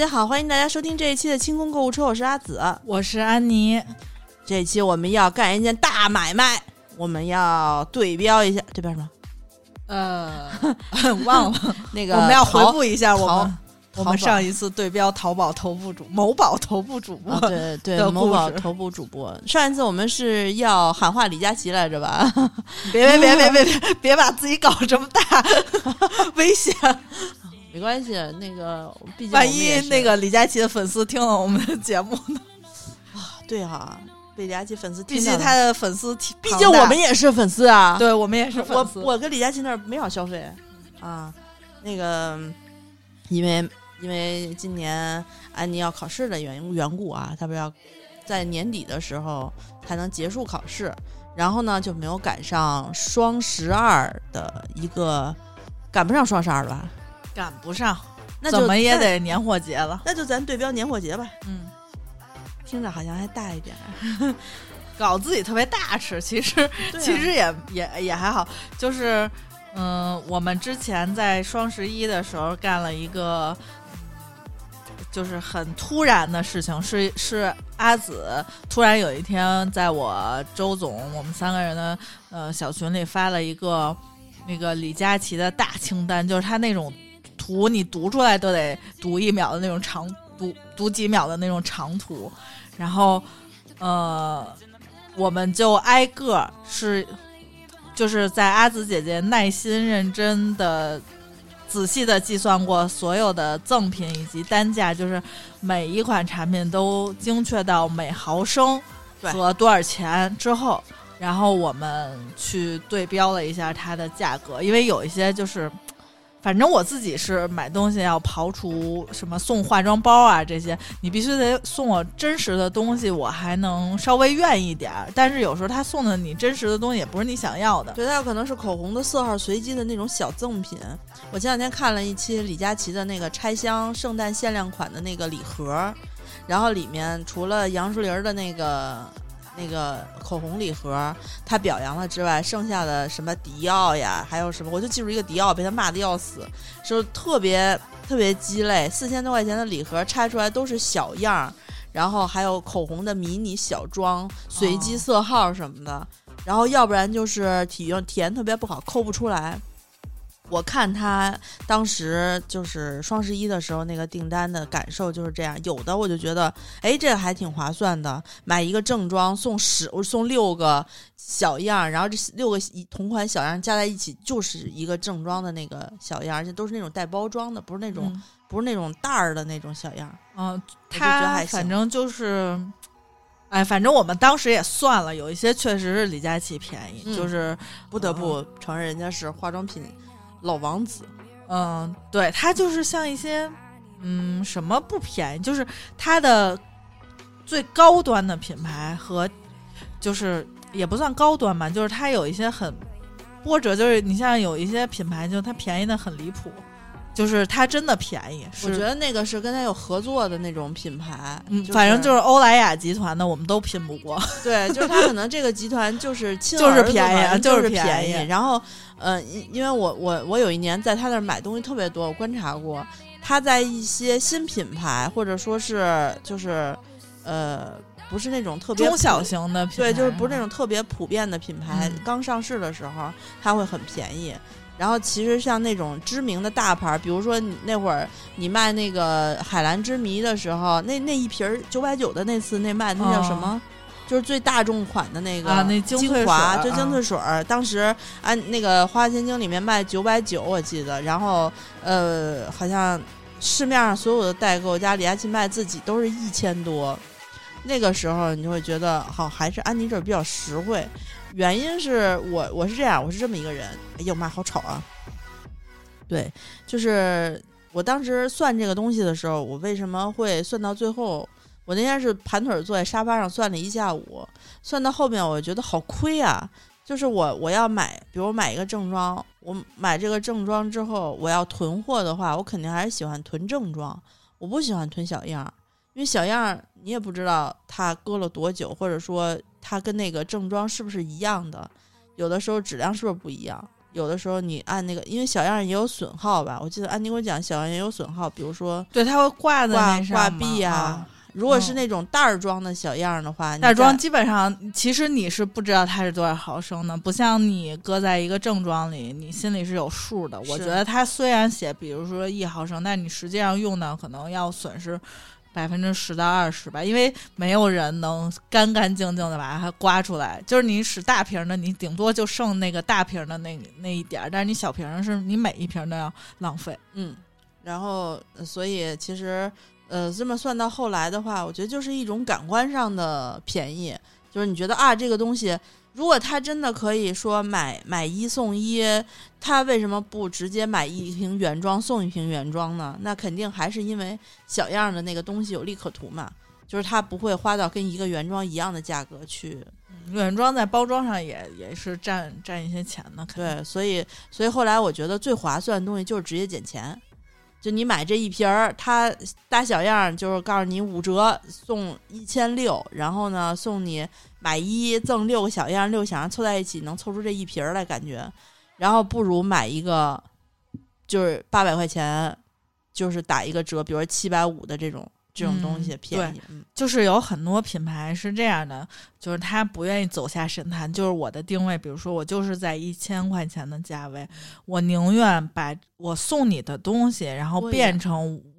大家好，欢迎大家收听这一期的清空购物车，我是阿紫。我是安妮。这一期我们要干一件大买卖，我们要对标一下，对标什么？呃，忘了。那个我们要回淘顾一下我们我们上一次对标淘宝头部主某宝头部主播啊，对对，某宝头部主播。上一次我们是要喊话李佳琦来着吧？别别别别别别别把自己搞这么大，危险！没关系，那个毕竟万一那个李佳琦的粉丝听了我们的节目呢？啊对哈、被李佳琦粉丝毕竟他的粉丝体，毕竟我们也是粉丝啊。对我们也是粉丝。我跟李佳琦那儿没少消费啊，那个因为因为今年安妮要考试的缘缘故啊，他不是要在年底的时候才能结束考试，然后呢就没有赶上双十二的一个赶不上双十二了吧？赶不上，那怎么也得年货节了。那就咱对标年货节吧，嗯，听着好像还大一点儿。搞自己特别大吃，其实啊其实也也也还好，就是嗯，我们之前在双十一的时候干了一个。就是很突然的事情，是是阿紫突然有一天在我周总我们三个人的呃小群里发了一个那个李佳琦的大清单，就是他那种图你读出来都得读一秒的那种长读读几秒的那种长图，然后呃我们就挨个儿是，就是在阿紫姐姐耐心认真的、仔细的计算过所有的赠品以及单价，就是每一款产品都精确到每毫升和多少钱之后，然后我们去对标了一下它的价格，因为有一些就是。反正我自己是买东西要刨除什么送化妆包啊这些，你必须得送我真实的东西，我还能稍微愿意点儿。但是有时候他送的你真实的东西也不是你想要的。对，它有可能是口红的色号随机的那种小赠品。我前两天看了一期李佳琦的那个拆箱圣诞限量款的那个礼盒，然后里面除了杨树林的那个那个口红礼盒，他表扬了之外，剩下的什么迪奥呀，还有什么，我就记住一个迪奥被他骂的要死，说特别特别鸡肋，四千多块钱的礼盒拆出来都是小样儿，然后还有口红的迷你小装、随机哦色号什么的。然后要不然就是体验体验特别不好，抠不出来。我看他当时就是双十一的时候那个订单的感受就是这样，有的我就觉得，哎，这个还挺划算的，买一个正装送十，我送六个小样，然后这六个一同款小样加在一起就是一个正装的那个小样，而且都是那种带包装的，不是那种、嗯不是那种袋儿的那种小样儿。嗯，就觉得他还行反正就是，哎，反正我们当时也算了，有一些确实是李佳琦便宜，嗯就是不得不承认，人家是化妆品老王子。嗯，对，它就是像一些，嗯，什么不便宜，就是它的最高端的品牌和，就是也不算高端吧，就是它有一些很波折，就是你像有一些品牌，就它便宜的很离谱，就是它真的便宜，我觉得那个是跟他有合作的那种品牌，嗯，就反正就是欧莱雅集团的，我们都拼不过。对，就是他可能这个集团就是亲就是便宜嘛就是是便宜宜。然后，呃，因因为我我我有一年在他那儿买东西特别多，我观察过，他在一些新品牌或者说是就是呃不是那种特别中小型的品牌，对，就是不是那种特别普遍的品牌，嗯刚上市的时候它会很便宜。然后其实像那种知名的大牌儿，比如说你那会儿你卖那个海蓝之谜的时候，那那一瓶儿九百九的那次那卖那叫什么？就是最大众款的那个哦啊那精华，就精粹水儿。当时按那个《花千经》里面卖九百九，我记得。然后呃，好像市面上所有的代购加李佳琦卖自己都是一千多。那个时候你就会觉得，好，还是安妮这儿比较实惠。原因是我我是这样，我是这么一个人。哎呦妈，好吵啊！对，就是我当时算这个东西的时候，我为什么会算到最后？我那天是盘腿坐在沙发上算了一下午，算到后面我觉得好亏啊！就是我我要买，比如买一个正装，我买这个正装之后，我要囤货的话，我肯定还是喜欢囤正装，我不喜欢囤小样，因为小样儿你也不知道它搁了多久，或者说它跟那个正装是不是一样的，有的时候质量是不是不一样。有的时候你按那个，因为小样也有损耗吧，我记得安妮给我讲，小样也有损耗，比如说对，它会挂在挂那挂壁啊。如果是那种袋儿装的小样儿的话，袋装基本上，其实你是不知道它是多少毫升的，不像你搁在一个正装里，你心里是有数的。我觉得它虽然写，比如说一毫升，但你实际上用的可能要损失百分之十到二十吧，因为没有人能干干净净的把它刮出来。就是你使大瓶的，你顶多就剩那个大瓶的那那一点儿，但是你小瓶儿是你每一瓶都要浪费。嗯，然后所以其实呃这么算到后来的话，我觉得就是一种感官上的便宜，就是你觉得啊这个东西。如果他真的可以说买买一送一，他为什么不直接买一瓶原装送一瓶原装呢？那肯定还是因为小样的那个东西有利可图嘛，就是他不会花到跟一个原装一样的价格去。原装在包装上也也是占占一些钱的，对，所以所以后来我觉得最划算的东西就是直接减钱，就你买这一瓶儿，它大小样就是告诉你五折送一千六，然后呢送你买一赠六个小样，六个小样凑在一起能凑出这一瓶儿来，感觉，然后不如买一个就是八百块钱，就是打一个折，比如说七百五的这种这种东西嗯便宜，嗯。就是有很多品牌是这样的，就是他不愿意走下神坛，就是我的定位，比如说我就是在一千块钱的价位，我宁愿把我送你的东西，然后变成五，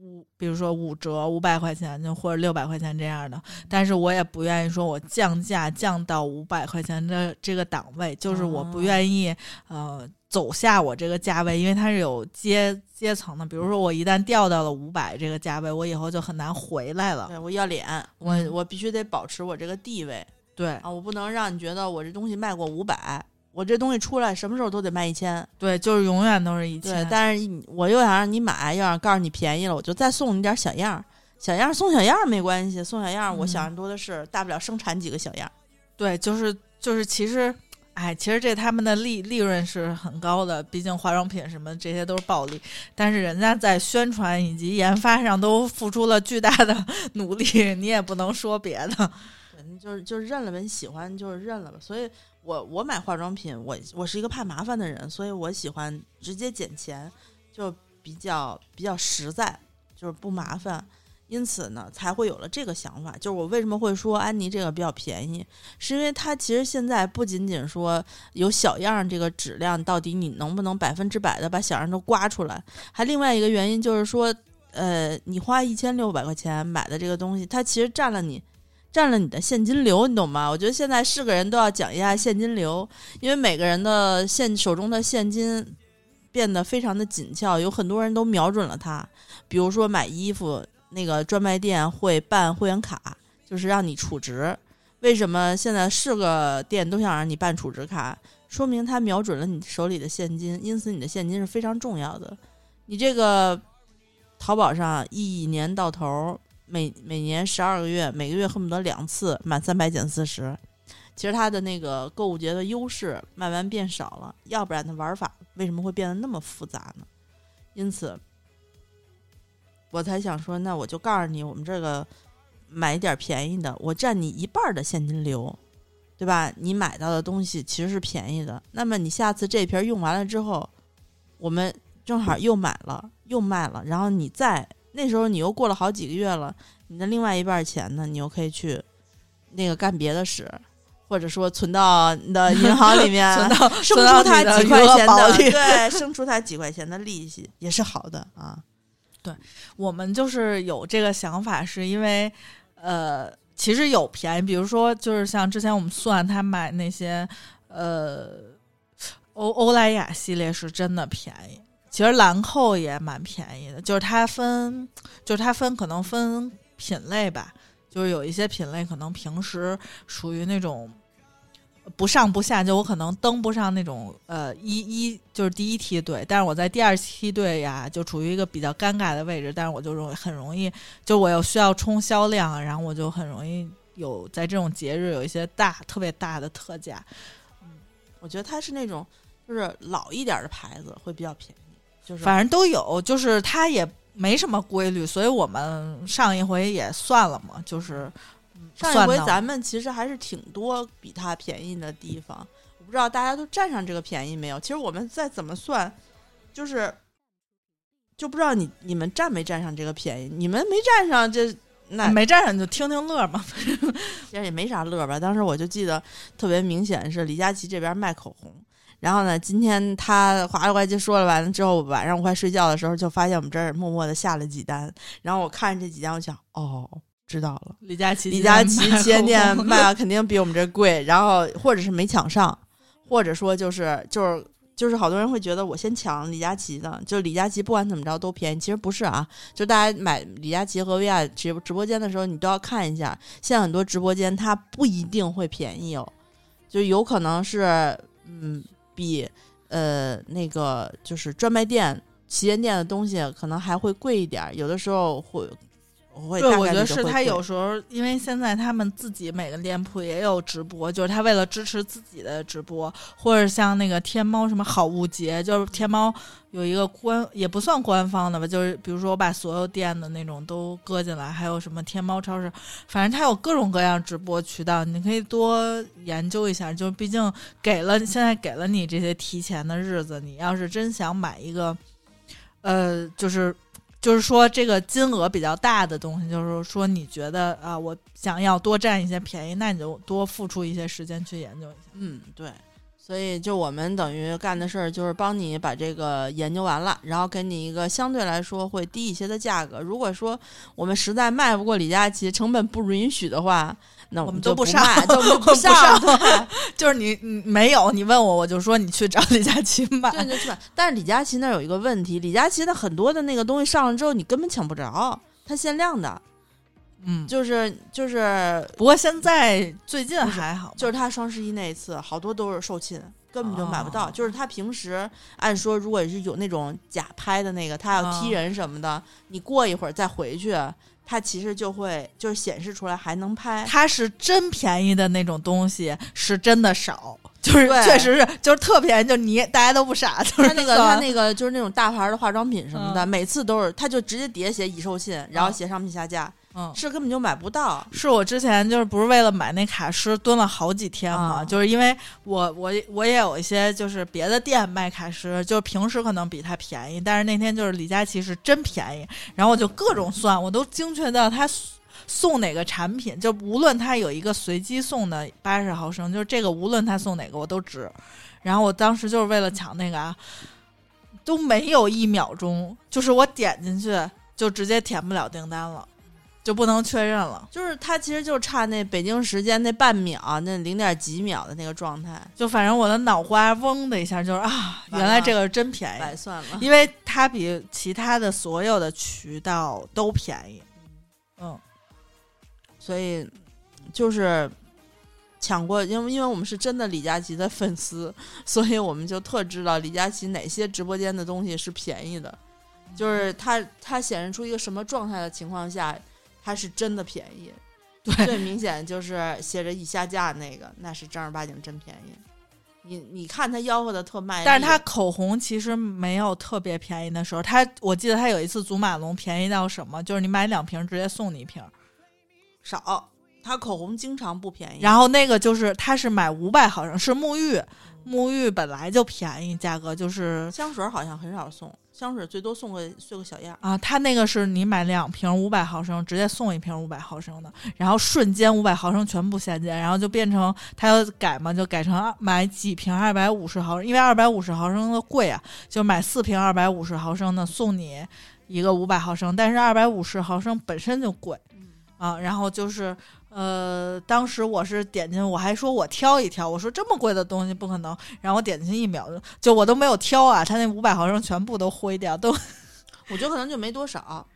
比如说五折五百块钱就或者六百块钱这样的，但是我也不愿意说我降价降到五百块钱的这个档位，就是我不哦愿意呃走下我这个价位，因为它是有阶阶层的，比如说我一旦掉到了五百这个价位，我以后就很难回来了。对我要脸，我嗯我必须得保持我这个地位。对啊，我不能让你觉得我这东西卖过五百，我这东西出来什么时候都得卖一千。对，就是永远都是一对千，。但是我又想让你买，又想告诉你便宜了，我就再送你点小样儿。小样儿送小样儿没关系，送小样儿我嗯想的多的是，大不了生产几个小样儿。对，就是就是，其实，哎，其实这他们的利利润是很高的，毕竟化妆品什么这些都是暴利，但是人家在宣传以及研发上都付出了巨大的努力，你也不能说别的。就是就是认了呗，你喜欢就是认了吧。所以我我买化妆品，我我是一个怕麻烦的人，所以我喜欢直接减钱，就比较比较实在，就是不麻烦。因此呢，才会有了这个想法。就是我为什么会说安妮这个比较便宜，是因为它其实现在不仅仅说有小样这个质量，到底你能不能百分之百的把小样都刮出来，还另外一个原因就是说，呃，你花一千六百块钱买的这个东西，它其实占了你。占了你的现金流，你懂吗？我觉得现在是个人都要讲一下现金流，因为每个人的现手中的现金变得非常的紧俏，有很多人都瞄准了它。比如说买衣服，那个专卖店会办会员卡，就是让你储值。为什么现在是个店都想让你办储值卡？说明他瞄准了你手里的现金，因此你的现金是非常重要的。你这个淘宝上一年到头，每每年十二个月，每个月恨不得两次，满三百减四十。其实它的那个购物节的优势慢慢变少了，要不然的玩法为什么会变得那么复杂呢？因此，我才想说，那我就告诉你，我们这个买一点便宜的，我占你一半的现金流，对吧？你买到的东西其实是便宜的，那么你下次这瓶用完了之后，我们正好又买了又卖了，然后你再那时候你又过了好几个月了，你的另外一半儿钱呢，你又可以去那个干别的使。或者说存到你的 银行里面，存到生存到出它你的余额几块钱的，对，生出他几块钱的利息也是好的啊。对我们就是有这个想法，是因为呃，其实有便宜，比如说就是像之前我们算他买那些呃欧欧莱雅系列是真的便宜。其实兰蔻也蛮便宜的，就是它分，就是它分可能分品类吧，就是有一些品类可能平时属于那种不上不下，就我可能登不上那种呃一一就是第一梯队，但是我在第二梯队呀，就处于一个比较尴尬的位置，但是我就容很容易，就我又需要冲销量，然后我就很容易有在这种节日有一些大特别大的特价。嗯我觉得它是那种就是老一点的牌子会比较便宜，就是反正都有，就是它也没什么规律，所以我们上一回也算了嘛，就是嗯上一回咱们其实还是挺多比它便宜的地方。我不不知道大家都占上这个便宜没有。其实我们再怎么算，就是就不知道你你们占没占上这个便宜。你们没占上，这那没占上就听听乐嘛。其实也没啥乐吧。当时我就记得特别明显是李佳琦这边卖口红，然后呢，今天他哗啦呱唧说了完了之后，晚上我快睡觉的时候，就发现我们这儿默默的下了几单。然后我看着这几单，我想，哦，知道了，李佳琦，李佳琦旗舰店卖卖的肯定比我们这贵，然后或者是没抢上，或者说就是就是。就是好多人会觉得我先抢李佳琦的，就李佳琦不管怎么着都便宜，其实不是啊。就大家买李佳琦和薇娅直直播间的时候，你都要看一下，现在很多直播间它不一定会便宜哦，就有可能是嗯比呃那个就是专卖店、旗舰店的东西可能还会贵一点，有的时候会会对，我觉得是他有时候，因为现在他们自己每个店铺也有直播，就是他为了支持自己的直播，或者像那个天猫什么好物节，就是天猫有一个官也不算官方的吧，就是比如说我把所有店的那种都搁进来，还有什么天猫超市，反正它有各种各样直播渠道，你可以多研究一下。就毕竟给了现在给了你这些提前的日子，你要是真想买一个，呃，就是。就是说，这个金额比较大的东西，就是说，你觉得啊，我想要多占一些便宜，那你就多付出一些时间去研究一下。嗯，对，所以就我们等于干的事儿就是帮你把这个研究完了，然后给你一个相对来说会低一些的价格。如果说我们实在卖不过李佳琦，成本不允许的话，那我们就不上卖，就 不不上。就是你你没有，你问我，我就说你去找 李佳琦买。对，就去买。但是李佳琦那儿有一个问题，李佳琦的很多的那个东西上了之后，你根本抢不着，它限量的，嗯，就是就是不过现在最近还好，就是他双十一那一次，好多都是售罄，根本就买不到。哦就是他平时按说，如果是有那种假拍的那个，他要踢哦人什么的，你过一会儿再回去，他其实就会就是显示出来还能拍。它是真便宜的那种东西，是真的少，就是对确实是就是特便宜，就你大家都不傻，就是他那个算他那个就是那种大牌的化妆品什么的，嗯每次都是他就直接底下写已售罄，然后写商品下架，嗯。是根本就买不到。是我之前就是不是为了买那卡诗蹲了好几天嘛，啊就是因为我我我也有一些就是别的店卖卡诗，就是平时可能比它便宜，但是那天就是李佳琦是真便宜，然后我就各种算，我都精确到他送哪个产品，就无论他有一个随机送的八十毫升，就是这个无论他送哪个我都值，然后我当时就是为了抢那个啊，都没有一秒钟，就是我点进去就直接填不了订单了。就不能确认了，就是他其实就差那北京时间那半秒，那零点几秒的那个状态，就反正我的脑瓜嗡的一下，就是啊，原来这个真便宜，白算了。因为它比其他的所有的渠道都便宜。嗯，所以就是抢过，因为因为我们是真的李佳琦的粉丝，所以我们就特知道李佳琦哪些直播间的东西是便宜的，就是它它显示出一个什么状态的情况下，它是真的便宜。对最明显就是写着已下架那个，那是正儿八经真便宜。你你看他吆喝的特卖力，但是他口红其实没有特别便宜的时候，他我记得他有一次祖马龙便宜到什么，就是你买两瓶直接送你一瓶，少，他口红经常不便宜。然后那个就是他是买五百毫升，是沐浴，沐浴本来就便宜，价格就是香水好像很少送，香水最多送个送个小样。啊，他那个是你买两瓶五百毫升，直接送一瓶五百毫升的，然后瞬间五百毫升全部下架，然后就变成他要改嘛，就改成买几瓶二百五十毫升，因为二百五十毫升的贵啊，就买四瓶二百五十毫升的送你一个五百毫升，但是二百五十毫升本身就贵啊，然后就是呃，当时我是点进，我还说我挑一挑，我说这么贵的东西不可能，然后我点进去一秒就就我都没有挑啊，他那五百毫升全部都灰掉，都 我觉得可能就没多少，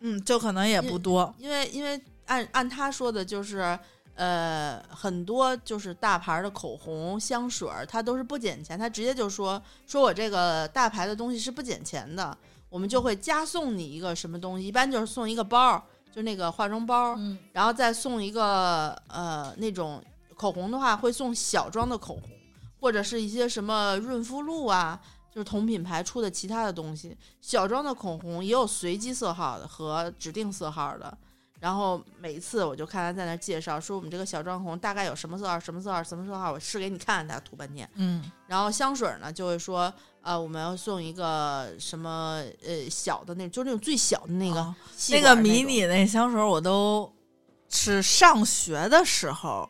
嗯，就可能也不多。因为因为按按他说的，就是呃很多就是大牌的口红、香水儿，它都是不减钱，他直接就说说我这个大牌的东西是不减钱的，我们就会加送你一个什么东西，一般就是送一个包儿，就那个化妆包，嗯，然后再送一个呃那种口红的话，会送小装的口红，或者是一些什么润肤露啊，就是同品牌出的其他的东西。小装的口红也有随机色号的和指定色号的，然后每一次我就看他在那介绍，说我们这个小装红大概有什么色号、什么色号、什么色号，我试给你看，他涂半天。嗯，然后香水呢，就会说，呃，我们要送一个什么呃小的那，就是那种最小的那个、哦那个迷你那香水我都是上学的时候，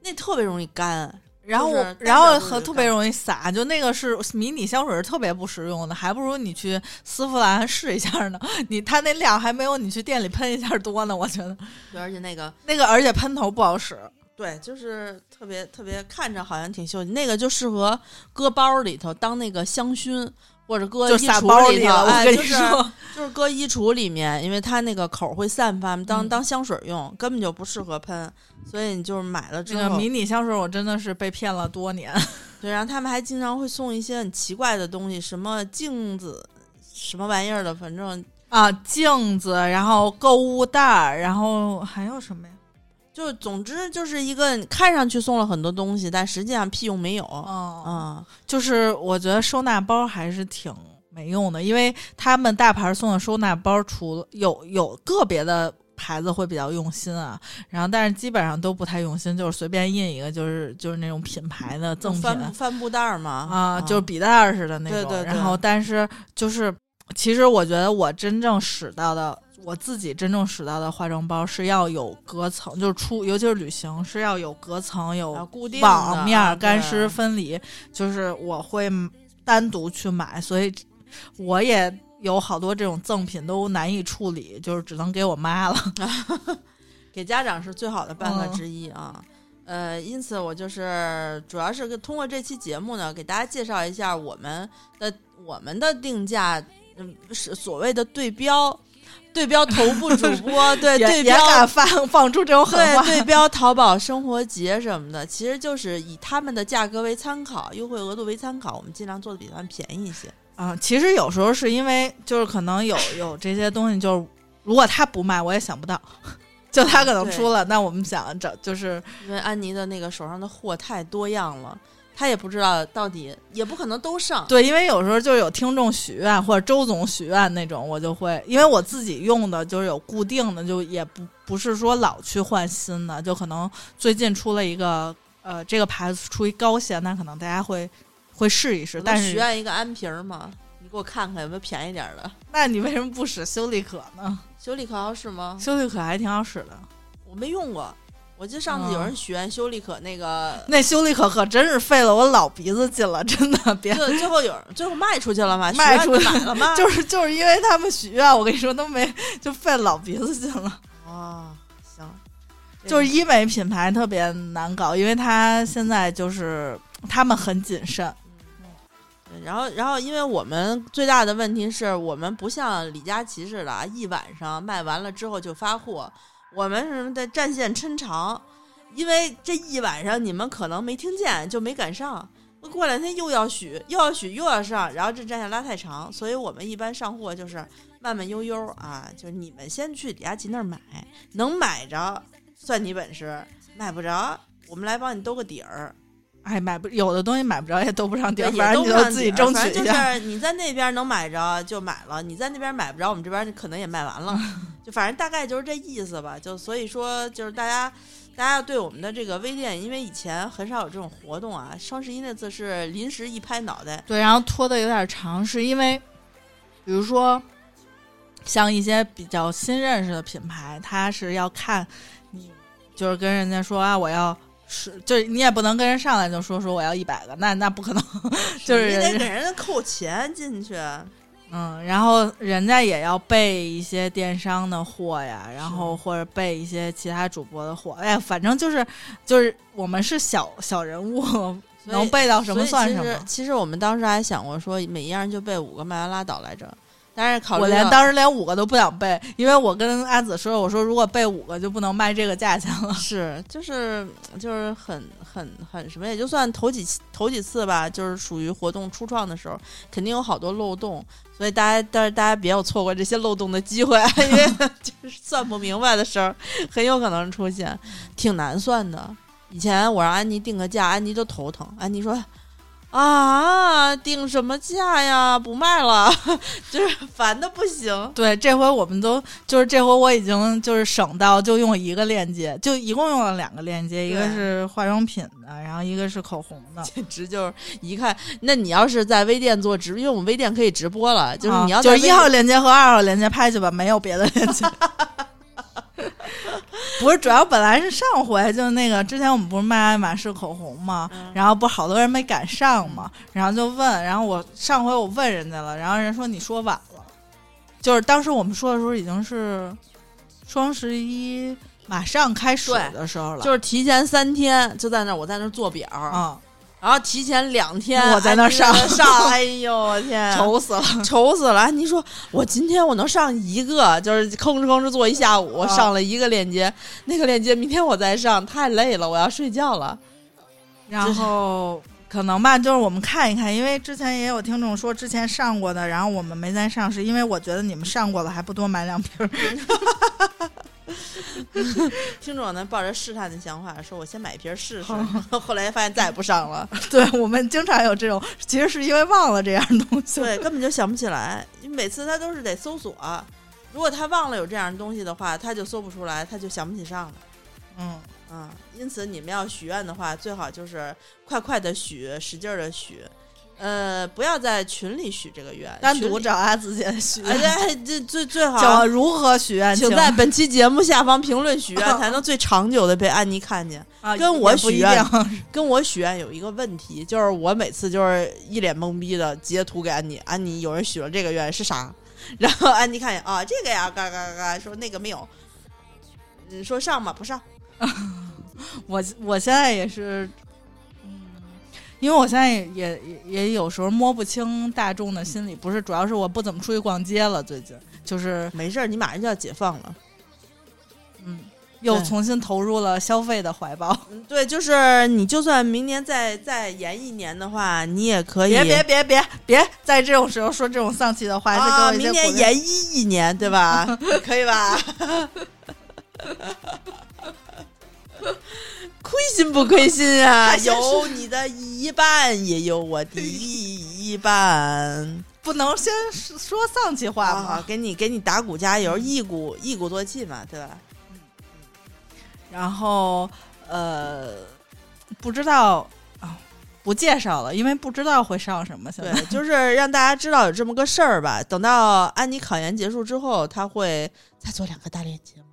那特别容易干。然后我就是然后和特别容易洒，就那个是迷你香水是特别不实用的，还不如你去丝芙兰试一下呢。你它那量还没有你去店里喷一下多呢，我觉得对，而且那个那个而且喷头不好使。对，就是特别特别看着好像挺秀气，那个就适合搁包里头当那个香薰，或者搁衣橱里头。哎，就是说，就是搁衣橱里面，因为它那个口会散发，当嗯当香水用，根本就不适合喷。所以你就是买了之后，这个迷你香水我真的是被骗了多年。对，然后他们还经常会送一些很奇怪的东西，什么镜子，什么玩意儿的，反正啊，镜子，然后购物袋儿，然后还有什么呀？就总之就是一个看上去送了很多东西，但实际上屁用没有。哦，嗯，就是我觉得收纳包还是挺没用的，因为他们大牌送的收纳包，除了有有个别的牌子会比较用心啊，然后但是基本上都不太用心，就是随便印一个，就是就是那种品牌的赠品帆帆布袋儿嘛，啊，就是笔袋儿似的那种。对对对然后但是就是，其实我觉得我真正使到的。我自己真正使到的化妆包是要有隔层，就是出，尤其是旅行是要有隔层，有啊固定的网面干湿分离，就是我会单独去买，所以我也有好多这种赠品都难以处理，就是只能给我妈了。给家长是最好的办法嗯之一啊。呃，因此我就是主要是通过这期节目呢，给大家介绍一下我们的我们的定价，嗯，是所谓的对标，对标头部主播，对对标敢放 放出这种狠话，对对标淘宝生活节什么的，其实就是以他们的价格为参考，优惠额度为参考，我们尽量做的比他们便宜一些。啊、其实有时候是因为就是可能有 有这些东西，就是如果他不卖，我也想不到。就他可能出了，那我们想找就是因为安妮的那个手上的货太多样了，她也不知道到底，也不可能都上。对，因为有时候就有听众许愿或者周总许愿那种，我就会因为我自己用的就是有固定的，就也不不是说老去换新的，就可能最近出了一个呃这个牌子出一高线，那可能大家会会试一试。但是许愿一个安瓶儿嘛，你给我看看有没有便宜点儿的。那你为什么不使修丽可呢？修丽可好使吗？修丽可还挺好使的，我没用过。我记得上次有人许愿修丽可那个，那修丽可可真是费了我老鼻子劲了，真的别。最最后有人最后卖出去了吗？卖出去了吗？就是就是因为他们许愿，我跟你说都没就费老鼻子劲了。哦，行，就是医美品牌特别难搞，因为它现在就是他们很谨慎。对然后，然后，因为我们最大的问题是我们不像李佳琦似的啊，一晚上卖完了之后就发货，我们什么的战线抻长，因为这一晚上你们可能没听见，就没赶上。过两天又要许，又要许，又要上，然后这战线拉太长，所以我们一般上货就是慢慢悠悠啊，就是你们先去李佳琦那儿买，能买着算你本事，买不着我们来帮你兜个底儿。哎，买不有的东西买不着也兜不上底儿，反正你就自己争取一下。是你在那边能买着就买了，你在那边买不着，我们这边可能也卖完了，就反正大概就是这意思吧。就所以说，就是大家大家对我们的这个微店，因为以前很少有这种活动啊，双十一那次是临时一拍脑袋，对，然后拖的有点长，是因为比如说像一些比较新认识的品牌，它是要看你，就是跟人家说啊，我要。是，就是你也不能跟人上来就说说我要一百个，那那不可能，就是你得给人家扣钱进去。嗯，然后人家也要备一些电商的货呀，然后或者备一些其他主播的货，哎呀，反正就是就是我们是小小人物，能备到什么算什么。其实我们当时还想过说，每一样就备五个，卖完拉倒来着。但是考虑我连当时连五个都不想背，因为我跟阿紫说，我说如果背五个就不能卖这个价钱了。是，就是就是很很很什么，也就算头几头几次吧，就是属于活动初创的时候，肯定有好多漏洞，所以大家但是大家别有错过这些漏洞的机会，因为 就是算不明白的时候，很有可能出现，挺难算的。以前我让安妮定个价，安妮都头疼，安妮说。啊，定什么价呀？不卖了，就是烦的不行。对，这回我们都就是这回我已经就是省到就用一个链接，就一共用了两个链接，一个是化妆品的，然后一个是口红的。简直就是一看，那你要是在微店做直，因为我们微店可以直播了，就是啊你要就是一号链接和二号链接拍去吧，没有别的链接。不是，主要本来是上回就那个之前我们不是卖爱马仕口红嘛，嗯。然后不好多人没赶上嘛，然后就问，然后我上回我问人家了，然后人说你说晚了，就是当时我们说的时候已经是双十一马上开始的时候了，就是提前三天就在那，我在那做表，啊、然后提前两天我在那儿上上，哎呦我天，愁死了。愁死了！安妮说：“我今天我能上一个，就是吭哧吭哧坐一下午，啊上了一个链接，那个链接明天我再上，太累了，我要睡觉了。然后可能吧，就是我们看一看，因为之前也有听众说之前上过的，然后我们没再上，是因为我觉得你们上过了还不多买两瓶儿。听众呢抱着试探的想法说：“我先买一瓶试试。” 后来发现再也不上了，对我们经常有这种，其实是因为忘了这样东西。对，根本就想不起来，每次他都是得搜索。如果他忘了有这样的东西的话，他就搜不出来，他就想不起上了。嗯，啊、因此你们要许愿的话，最好就是快快的许，使劲的许，呃，不要在群里许这个愿，单独找阿紫姐许哎，愿，对，这最最好叫如何许愿，请在本期节目下方评论许愿，才能最长久的被安妮看见。啊跟我许愿 跟我许愿有一个问题，就是我每次就是一脸懵逼的截图给安妮，安妮有人许了这个愿是啥？然后安妮看见啊，这个呀，嘎嘎嘎嘎，说那个没有，你，说上吧，不上。我我现在也是，嗯，因为我现在也也也也有时候摸不清大众的心理，不是，主要是我不怎么出去逛街了，最近就是没事儿，你马上就要解放了。嗯，又重新投入了消费的怀抱。嗯，对，就是你就算明年再再延一年的话，你也可以别别别别别在这种时候说这种丧气的话，啊，我 明年延一一年，对吧？可以吧？亏心不亏心啊？有你的一半，也有我的一半。不能先说丧气话好好，吗？给你给你打鼓加油，一鼓一鼓作气嘛，对吧？嗯然后呃，不知道啊，不介绍了，因为不知道会上什么。现在对，就是让大家知道有这么个事儿吧。等到安妮考研结束之后，他会再做两个大链接吗？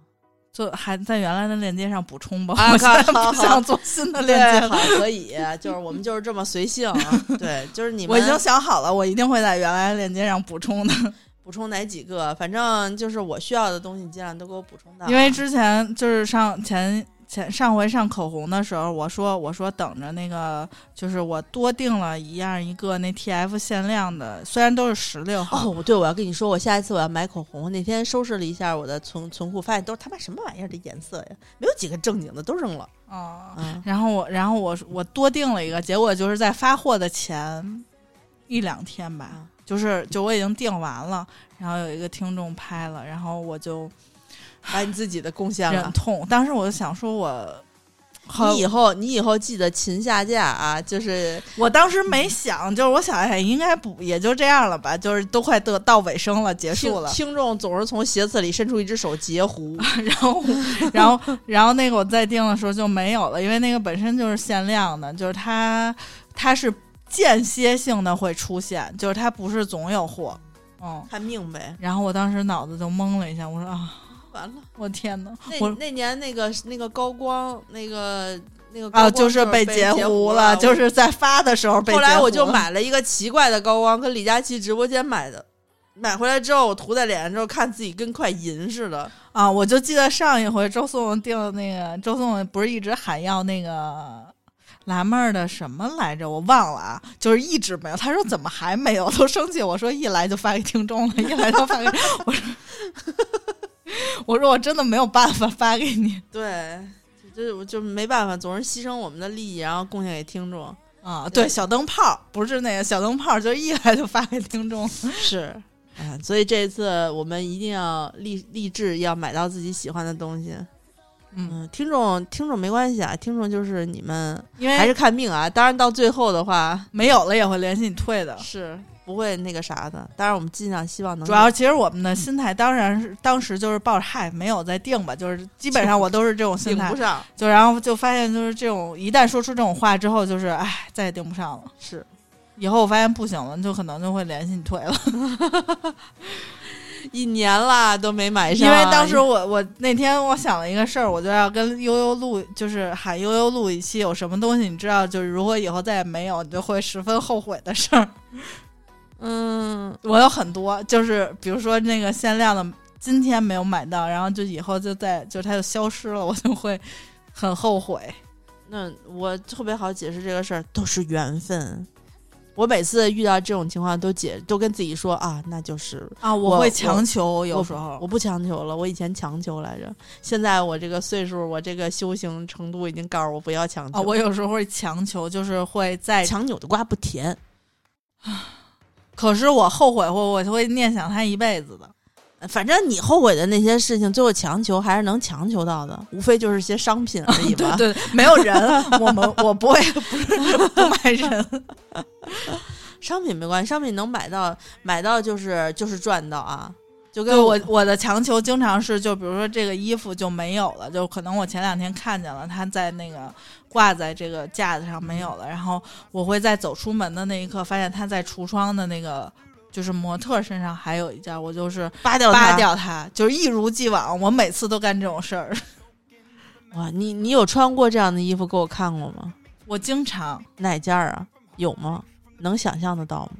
就还在原来的链接上补充吧。啊我不想做新的链接好，可以，就是我们就是这么随性啊。对，就是你们我已经想好了，我一定会在原来的链接上补充的，补充哪几个，反正就是我需要的东西，你尽量都给我补充到。因为之前就是上前前上回上口红的时候，我说我说等着那个，就是我多订了一样一个那 TF 限量的，虽然都是十六号，哦，对，我要跟你说，我下一次我要买口红。那天收拾了一下我的存存库，发现都是他妈什么玩意儿的颜色呀，没有几个正经的，都扔了。啊、嗯，然后我然后我我多订了一个，结果就是在发货的前一两天吧，啊就是就我已经订完了，然后有一个听众拍了，然后我就 把你自己的贡献了。忍痛，当时我就想说我。好你以后你以后记得勤下架啊，就是我当时没想，就是我想，哎，应该不也就这样了吧，就是都快得到尾声了，结束了。听听众总是从鞋子里伸出一只手截胡。然后，然后，然后那个我再订的时候就没有了，因为那个本身就是限量的，就是它它是间歇性的会出现，就是它不是总有货。嗯，看命呗，然后我当时脑子就懵了一下，我说啊，完了。我天哪，那我那年那个那个高光，那个那个高啊，光就是被截胡了，就是在发的时候被截后来我就买了一个奇怪的高光，跟李佳琦直播间买的。买回来之后，我涂在脸上之后，看自己跟块银似的。啊，我就记得上一回周颂订的那个，周颂不是一直喊要那个蓝妹儿的什么来着？我忘了啊，就是一直没有。他说怎么还没有？都生气。我说一来就发给听众了，一来就发给我说，我说我真的没有办法发给你对，就就就没办法，总是牺牲我们的利益，然后贡献给听众。啊。对对，小灯泡不是那个小灯泡，就一来就发给听众。是，啊，所以这一次我们一定要立立志要买到自己喜欢的东西。嗯，嗯，听众听众没关系啊，听众就是你们因为还是看命啊。当然到最后的话没有了也会联系你退的。是不会那个啥的。当然我们尽量希望能主要其实我们的心态当然是当时就是抱着嗨，没有再定吧，就是基本上我都是这种心态顶不，上，就然后就发现就是这种一旦说出这种话之后，就是哎再也定不上了。是以后我发现不行了，就可能就会联系你退了，一年啦都没买上，因为当时我我那天我想了一个事儿，我就要跟悠悠录，就是喊悠悠录一期有什么东西你知道，就是如果以后再也没有，你就会十分后悔的事儿。嗯，我有很多，就是比如说那个限量的，今天没有买到，然后就以后就在就它就消失了，我就会很后悔。那我特别好解释这个事儿，都是缘分。我每次遇到这种情况都解都跟自己说啊，那就是啊，我会强求，有时候我不强求了，我以前强求来着，现在我这个岁数，我这个修行程度已经告诉我不要强求。啊，我有时候会强求，就是会在，强扭的瓜不甜，可是我后悔或我就会念想他一辈子的。反正你后悔的那些事情，最后强求还是能强求到的，无非就是些商品而已吧。对对，没有人，我们我不会不是不买人。商品没关系，商品能买到，买到就是就是赚到啊。就跟我我的强求经常是，就比如说这个衣服就没有了，就可能我前两天看见了，他在那个挂在这个架子上没有了，然后我会在走出门的那一刻发现它在橱窗的那个就是模特身上还有一件，我就是扒掉扒。掉它，就是一如既往，我每次都干这种事儿，哇，你你有穿过这样的衣服给我看过吗？我经常。哪件儿啊？有吗？能想象得到吗？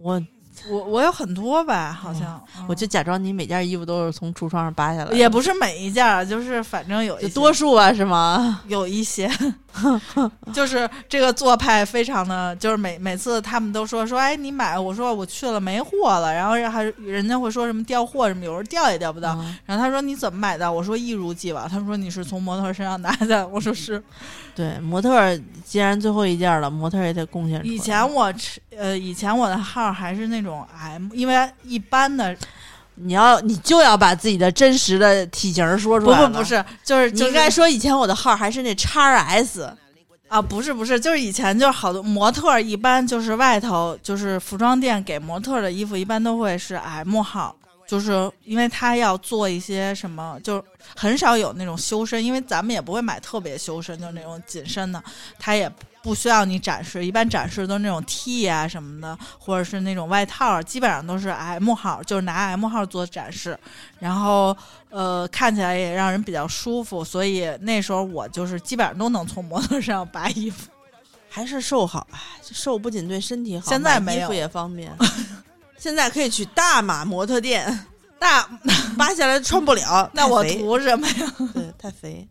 我我我有很多吧，好像、我就假装你每件衣服都是从橱窗上扒下来，也不是每一件，就是反正有多数啊，是吗？有一些，就是这个做派非常的，就是每每次他们都说说，哎，你买，我说我去了没货了，然后还人家会说什么调货什么，有时候调也调不到。嗯然后他说你怎么买的？我说一如既往。他们说你是从模特身上拿的。我说是。对，模特儿既然最后一件了，模特儿也得贡献出来。以前我呃，以前我的号还是那种 M，因为一般的你要你就要把自己的真实的体型儿说出不来不不不，是，就是你应该说以前我的号还是那叉 S，啊，不是不是，就是以前就是好多模特儿，一般就是外头就是服装店给模特儿的衣服，一般都会是 M 号，就是因为他要做一些什么，就很少有那种修身，因为咱们也不会买特别修身，就是那种紧身的，他也不需要你展示，一般展示都是那种 T 啊什么的，或者是那种外套，基本上都是 M 号，就是拿 M 号做展示，然后呃看起来也让人比较舒服，所以那时候我就是基本上都能从模特上扒衣服。还是瘦好。瘦不仅对身体好，现在没有衣服也方便。现在可以去大码模特店，那扒下来穿不了，那我图什么呀？对太肥。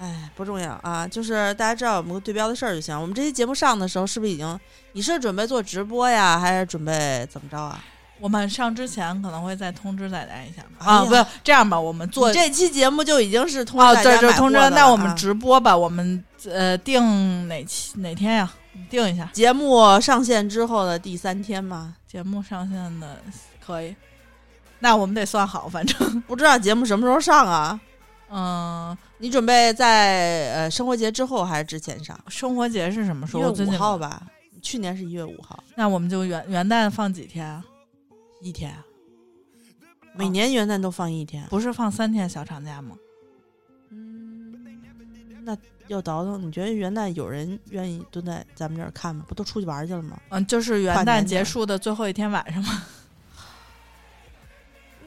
哎，不重要啊，就是大家知道有没有对标的事儿就行。我们这期节目上的时候，是不是已经？你是准备做直播呀，还是准备怎么着啊？我们上之前可能会再通知大家一下啊，不是这样吧？我们做这期节目就已经是通知大家买就通知那我们啊直播吧，我们呃定哪期哪天呀？定一下节目上线之后的第三天嘛，节目上线的可以。那我们得算好，反正不知道节目什么时候上啊？嗯，你准备在呃生活节之后还是之前上？生活节是什么时候？一月五号吧，去年是一月五号，那我们就元元旦放几天啊？一天啊。每年元旦都放一天，不是放三天小长假吗？嗯，那要倒腾，你觉得元旦有人愿意蹲在咱们这儿看吗？不都出去玩去了吗？嗯，就是元旦结束的最后一天晚上嘛。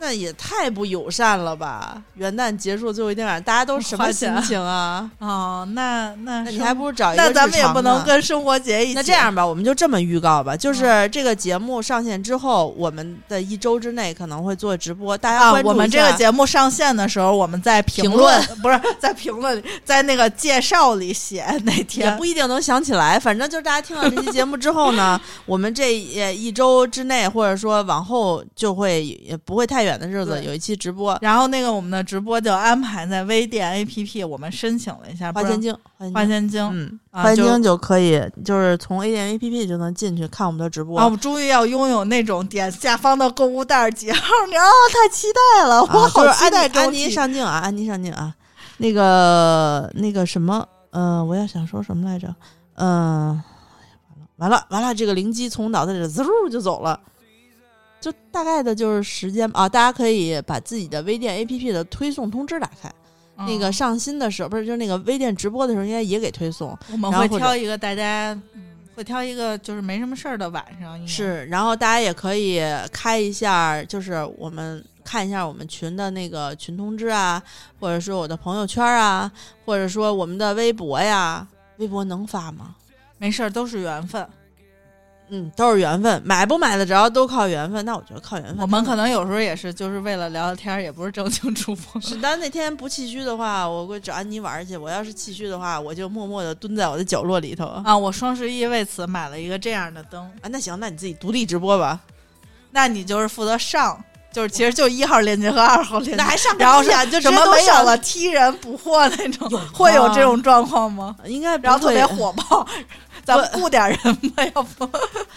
那也太不友善了吧！元旦结束最后一天晚上，大家都什么心情啊？哦，那 那那你还不如找一个那咱们也不能跟生活节一起。那这样吧，我们就这么预告吧，就是这个节目上线之后，我们的一周之内可能会做直播，大家啊，关注我们这个节目上线的时候，我们在评评论不是在评论里，在那个介绍里写哪也天不一定能想起来，反正就是大家听到这期节目之后呢，我们这呃一周之内，或者说往后就会也不会太远的日子有一期直播，然后那个我们的直播就安排在微店 APP，我们申请了一下，花千晶，花花千晶。嗯，啊就花千晶就可以，就是从 A 店 APP 就能进去看我们的直播。啊，我终于要拥有那种点下方的购物袋儿几号，你哦，太期待了，我啊好期待安妮上镜啊，安妮上镜啊。那个那个什么，呃，我要想说什么来着？嗯、完了完了，这个灵机从脑袋里滋就走了。就大概的就是时间啊，大家可以把自己的微店 APP 的推送通知打开，那个嗯上新的时候不是就是那个微店直播的时候，应该也给推送。我们会挑一个大家，嗯，会挑一个就是没什么事儿的晚上，是，然后大家也可以开一下，就是我们看一下我们群的那个群通知啊，或者说我的朋友圈啊，或者说我们的微博呀，微博能发吗？没事儿，都是缘分。嗯，都是缘分，买不买得着都靠缘分。那我觉得靠缘分。我们可能有时候也是，就是为了聊聊天儿，也不是正经主播。是，但那天不气虚的话，我会找安妮玩儿去。我要是气虚的话，我就默默的蹲在我的角落里头。啊，啊，我双十一为此买了一个这样的灯啊，那行，那你自己独立直播吧。那你就是负责上，就是其实就一号链接和二号链接，那还上个然后屁呀？就什么没有了，踢人补货那种有，会有这种状况吗？应该不然后特别火爆，咱们雇点人吧，要不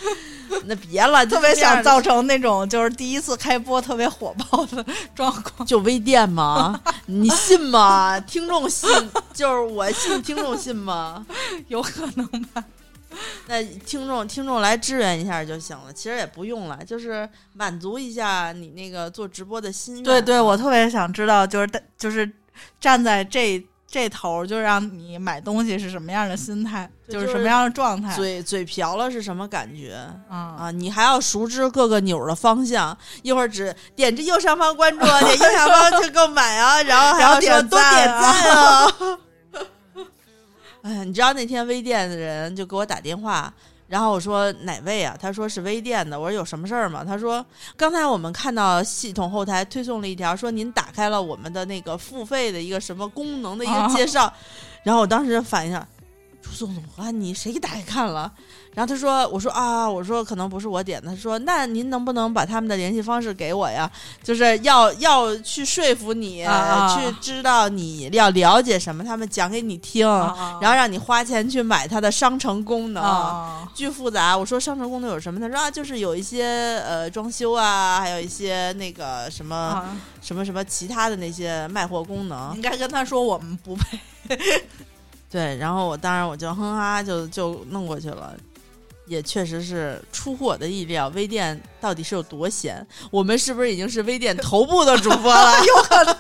那别了，特别想造成那种就是第一次开播特别火爆的状况。就微店吗？你信吗？听众信，就是我信，听众信吗？有可能吧？那听众听众来支援一下就行了，其实也不用了，就是满足一下你那个做直播的心愿。对对，我特别想知道，就是就是站在这这头儿，就让你买东西是什么样的心态，就是什么样的状态。嘴嘴瓢了是什么感觉？啊，啊，你还要熟知各个钮儿的方向，一会儿只点这右上方关注啊，点右下方去购买啊，然后还要说点多点赞啊赞啊。哎呀，你知道那天微店的人就给我打电话，然后我说哪位啊？他说是微店的。我说有什么事儿吗？他说刚才我们看到系统后台推送了一条，说您打开了我们的那个付费的一个什么功能的一个啊介绍，然后我当时反应朱总总和安妮谁给打开看了？然后他说：“我说啊，我说可能不是我点的。”他说：“那您能不能把他们的联系方式给我呀？就是要要去说服你，啊去知道你要了解什么，他们讲给你听，啊然后让你花钱去买它的商城功能。啊巨复杂，我说商城功能有什么？他说啊，就是有一些呃装修啊，还有一些那个什么、啊！什么什么其他的那些卖货功能应。该跟他说我们不配。对，然后我当然我就哼哈就就弄过去了，也确实是出乎我的意料。微店到底是有多闲？我们是不是已经是微店头部的主播了？有可能，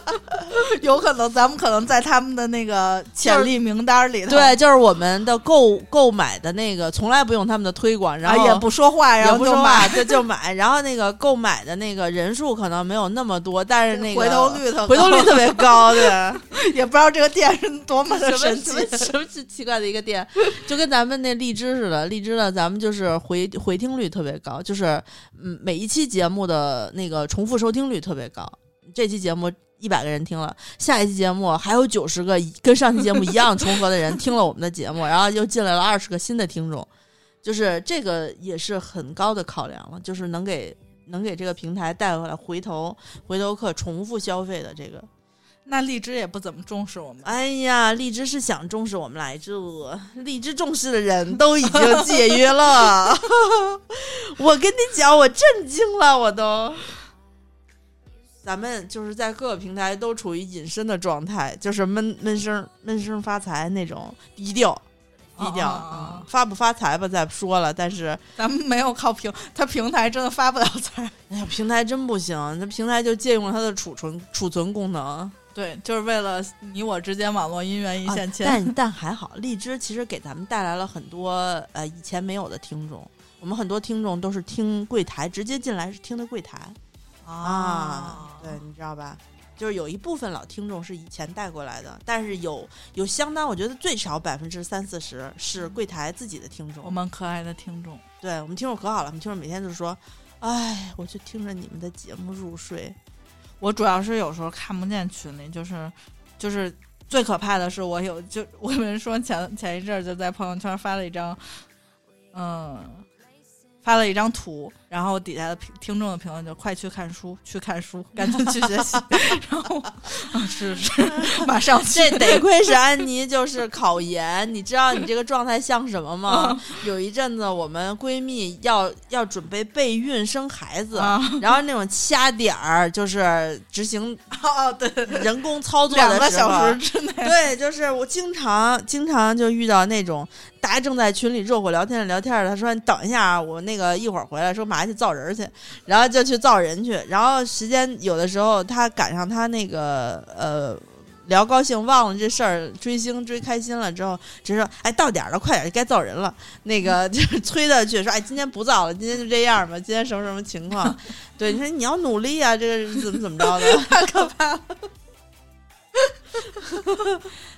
有可能，咱们可能在他们的那个潜力名单里头，对，就是我们的购购买的那个，从来不用他们的推广，然后也不说话，然后就不说话，买，对，就买。然后那个购买的那个人数可能没有那么多，但是那个回头率特回头率特别高，对。也不知道这个店是多么的神奇什。么什么是奇怪的一个店，就跟咱们那荔枝似的，荔枝呢咱们就是回回听率特别高，就是嗯每一期节目的那个重复收听率特别高。这期节目一百个人听了，下一期节目还有九十个跟上期节目一样重合的人听了我们的节目，然后又进来了二十个新的听众，就是这个也是很高的考量了，就是能给能给这个平台带回来回头回头客重复消费的这个。那荔枝也不怎么重视我们，哎呀，荔枝是想重视我们来着，荔枝重视的人都已经解约了。我跟你讲，我震惊了，我都。咱们就是在各个平台都处于隐身的状态，就是闷闷声闷声发财那种低调低调、发不发财吧再说了，但是咱们没有靠平，他平台真的发不了财。哎呀，平台真不行，那平台就借用了它的储存储存功能。对，就是为了你我之间网络姻缘一线牵。啊但但还好，荔枝其实给咱们带来了很多呃以前没有的听众。我们很多听众都是听柜台，直接进来是听的柜台啊，对，你知道吧？就是有一部分老听众是以前带过来的，但是有有相当，我觉得最少百分之三四十是柜台自己的听众我。们可爱的听众，对我们听众可好了，我们听众每天就说：“哎，我就听着你们的节目入睡。我主要是有时候看不见群里，就是就是最可怕的是，我有就我们说前前一阵儿就在朋友圈发了一张，嗯，发了一张图，然然后底下的评听众的评论就快去看书，去看书，赶紧去学习。然后啊是是，马上去这得亏是安妮，就是考研。你知道你这个状态像什么吗？有一阵子我们闺蜜要要准备备孕生孩子，啊然后那种掐点儿，就是执行 哦对人工操作两个的时候小时之内，对，就是我经常经常就遇到那种大家正在群里热火聊天的聊天儿，他说你等一下啊，我那个一会儿回来，说马上去造人儿去，然后就去造人去，然后时间有的时候他赶上他那个呃。聊高兴忘了这事儿，追星追开心了之后，只是说哎到点儿了，快点该造人了。那个 就是催他去说哎今天不造了，今天就这样吧，今天什么什么情况？对，你说你要努力啊，这个怎么怎么着的？太可怕了。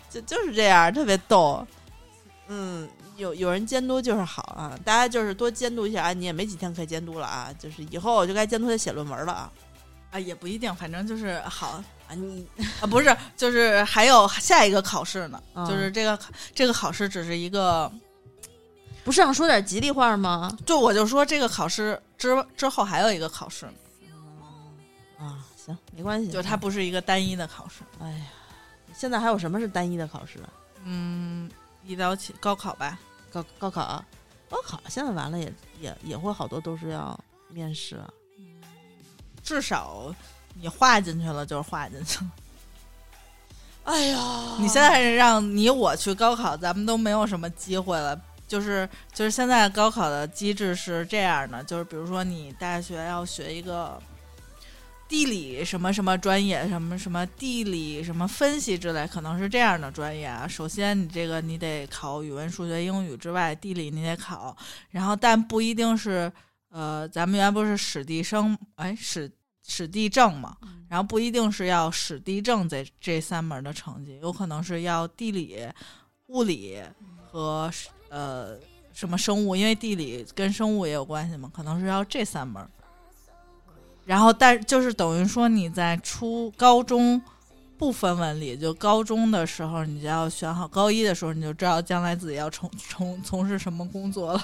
就就是这样，特别逗。嗯，有有人监督就是好啊，大家就是多监督一下啊。你也没几天可以监督了啊，就是以后我就该监督他写论文了啊。啊，也不一定，反正就是好啊，你 啊，不是，就是还有下一个考试呢，嗯就是这个这个考试只是一个，不是想说点吉利话吗？就我就说这个考试之之后还有一个考试呢，啊，行，没关系，就它不是一个单一的考试。哎呀，现在还有什么是单一的考试啊？嗯，一到起高考吧，高高考啊，高考现在完了也也也会好多都是要面试啊。至少你划进去了就是划进去了。哎呀，你现在是让你我去高考，咱们都没有什么机会了。就是就是现在高考的机制是这样的，就是比如说你大学要学一个地理什么什么专业，什么什么地理什么分析之类，可能是这样的专业啊。首先你这个你得考语文、数学、英语之外，地理你得考，然后但不一定是呃，咱们原来不是史地生哎史史地政嘛，然后不一定是要史地政这这三门的成绩，有可能是要地理、物理和呃什么生物，因为地理跟生物也有关系嘛，可能是要这三门。然后，但就是等于说你在初高中不分文理，就高中的时候你就要选好，高一的时候你就知道将来自己要从 从从事什么工作了。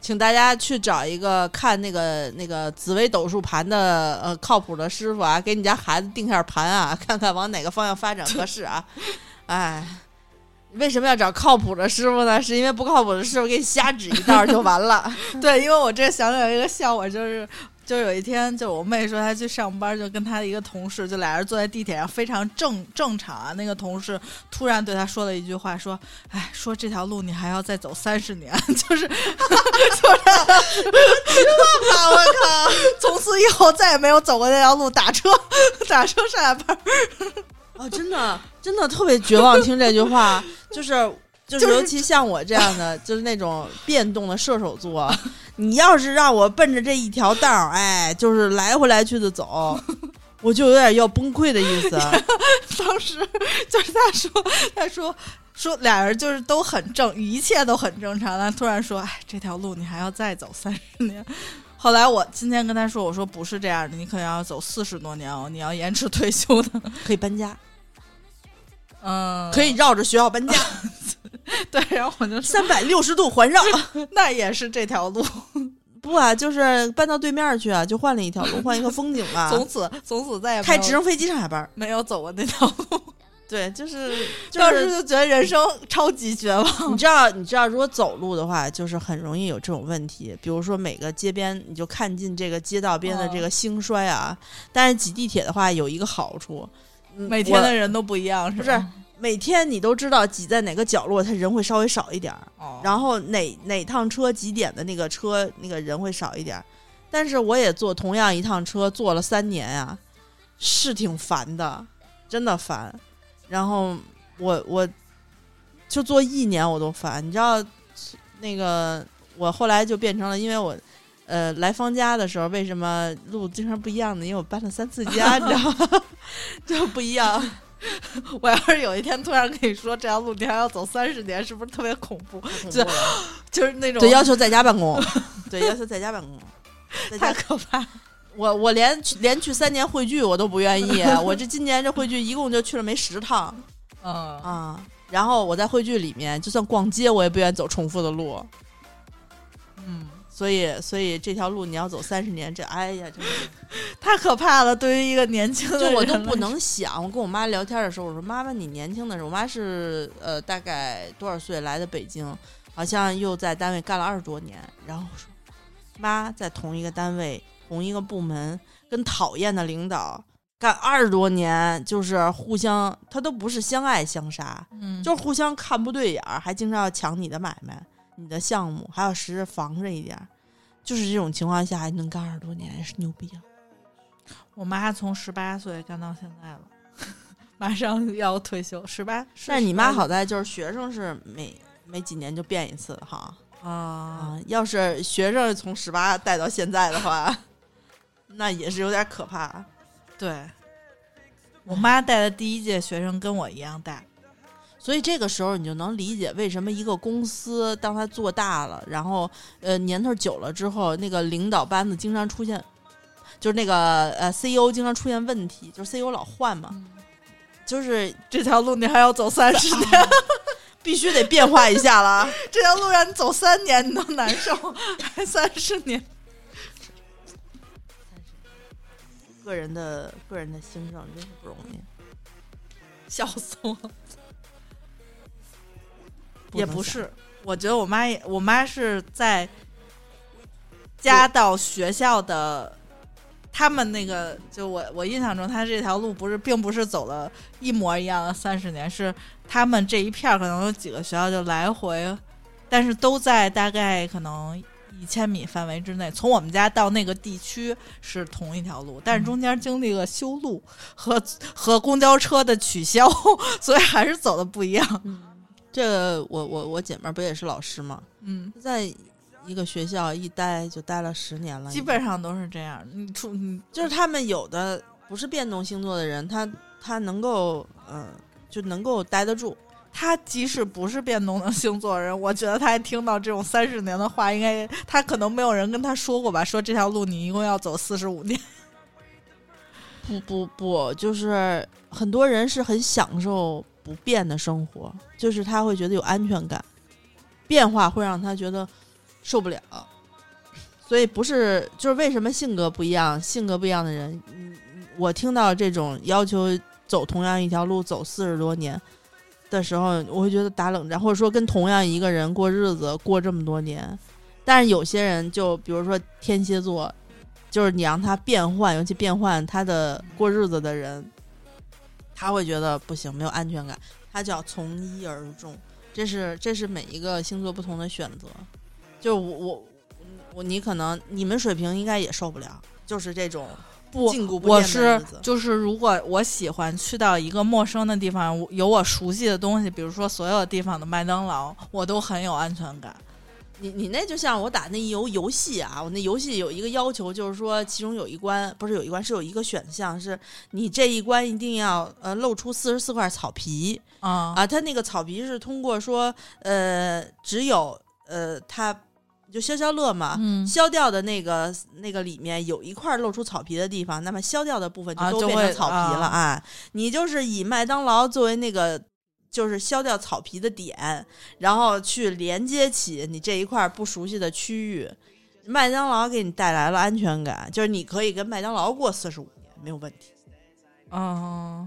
请大家去找一个看那个那个紫微斗数盘的呃靠谱的师傅啊，给你家孩子定下盘啊，看看往哪个方向发展合适啊。哎，为什么要找靠谱的师傅呢？是因为不靠谱的师傅给你瞎指一道就完了。对，因为我这想起来一个笑话，就是就有一天，就我妹说她去上班，就跟她的一个同事，就俩人坐在地铁上，非常正正常啊。那个同事突然对她说了一句话，说：“哎，说这条路你还要再走三十年。”就是 就是啊我靠！从此以后再也没有走过那条路，打车打车上下班。哦，真的真的特别绝望，听这句话就是。就是尤其像我这样的，就是那种变动的射手座，你要是让我奔着这一条道儿，哎，就是来回来去的走，我就有点要崩溃的意思。当时就是他说，他说说俩人就是都很正，一切都很正常。但突然说，哎，这条路你还要再走三十年。后来我今天跟他说，我说不是这样的，你可能要走四十多年哦，你要延迟退休的。可以搬家，嗯，可以绕着学校搬家，对。然后我就说，三百六十度环绕。那也是这条路，不啊，就是搬到对面去啊，就换了一条路，换一个风景嘛。从此从此再也开直升飞机上下班。没有走过那条路。对，就是就当时是，就觉得人生超级绝望。你知道，你知道，如果走路的话，就是很容易有这种问题。比如说每个街边，你就看尽这个街道边的这个兴衰啊。但是挤地铁的话，有一个好处，嗯每天的人都不一样，是不是每天你都知道挤在哪个角落，他人会稍微少一点儿。哦，然后哪哪趟车几点的那个车那个人会少一点儿，但是我也坐同样一趟车坐了三年啊、是挺烦的，真的烦。然后我我就坐一年我都烦，你知道那个我后来就变成了，因为我呃来方家的时候为什么路经常不一样呢？因为我搬了三次家，你知道吗？就不一样。我要是有一天突然跟你说这条路你还要走三十年，是不是特别恐怖？就 就是那种对，要求在家办公，对，要求在家办公，在家太可怕。我我连去连去三年汇聚我都不愿意，我这今年这汇聚一共就去了没十趟嗯，啊。然后我在汇聚里面，就算逛街，我也不愿意走重复的路。嗯，所以，所以这条路你要走三十年，这哎呀，真是太可怕了！对于一个年轻就我都不能想。我跟我妈聊天的时候，我说：“妈妈，你年轻的时候，我妈是呃大概多少岁来的北京？好像又在单位干了二十多年。然后说，妈在同一个单位、同一个部门，跟讨厌的领导干二十多年，就是互相，他都不是相爱相杀，嗯，就是互相看不对眼儿，还经常要抢你的买卖。”你的项目还有时时防着一点，就是这种情况下还能干二十多年，是牛逼了！我妈从十八岁干到现在了，马上要退休，十八。但是你妈好在就是学生是每每几年就变一次哈啊，要是学生从十八带到现在的话，那也是有点可怕。对，我妈带的第一届学生跟我一样大。所以这个时候你就能理解为什么一个公司当它做大了，然后呃年头久了之后，那个领导班子经常出现，就是那个呃 CEO 经常出现问题，就是 CEO 老换嘛，就是这条路你还要走三十年，必须得变化一下了。这条路让你走三年你都难受，还三十年。个人的个人的兴盛真是不容易，笑死我了。也不是，我觉得我妈也，我妈是在家到学校的，他们那个就我我印象中，他这条路不是，并不是走了一模一样的三十年，是他们这一片可能有几个学校就来回，但是都在大概可能一千米范围之内。从我们家到那个地区是同一条路，但是中间经历了修路和和公交车的取消，所以还是走的不一样。这个我我我姐妹不也是老师吗？嗯，在一个学校一待就待了十年了，基本上都是这样。你出就是他们有的不是变动星座的人，他他能够嗯就能够待得住。他即使不是变动的星座人，我觉得他还听到这种三十年的话，应该他可能没有人跟他说过吧？说这条路你一共要走四十五年。不不不，就是很多人是很享受。不变的生活，就是他会觉得有安全感，变化会让他觉得受不了，所以不是就是为什么性格不一样，性格不一样的人，我听到这种要求走同样一条路走四十多年的时候，我会觉得打冷战，或者说跟同样一个人过日子过这么多年，但是有些人就比如说天蝎座，就是你让他变换，尤其变换他的过日子的人。他会觉得不行，没有安全感，他就要从一而终。这是这是每一个星座不同的选择。就我我我你可能你们水平应该也受不了，就是这种不禁锢不我是就是如果我喜欢去到一个陌生的地方，有我熟悉的东西，比如说所有地方的麦当劳，我都很有安全感。你你那就像我打那游游戏啊，我那游戏有一个要求，就是说其中有一关不是有一关是有一个选项，是你这一关一定要呃露出四十四块草皮啊啊，它那个草皮是通过说呃只有呃它就消消乐嘛，消掉的那个那个里面有一块露出草皮的地方，那么消掉的部分就都变成草皮了啊，你就是以麦当劳作为那个。就是削掉草皮的点，然后去连接起你这一块不熟悉的区域。麦当劳给你带来了安全感，就是你可以跟麦当劳过四十五年没有问题。嗯，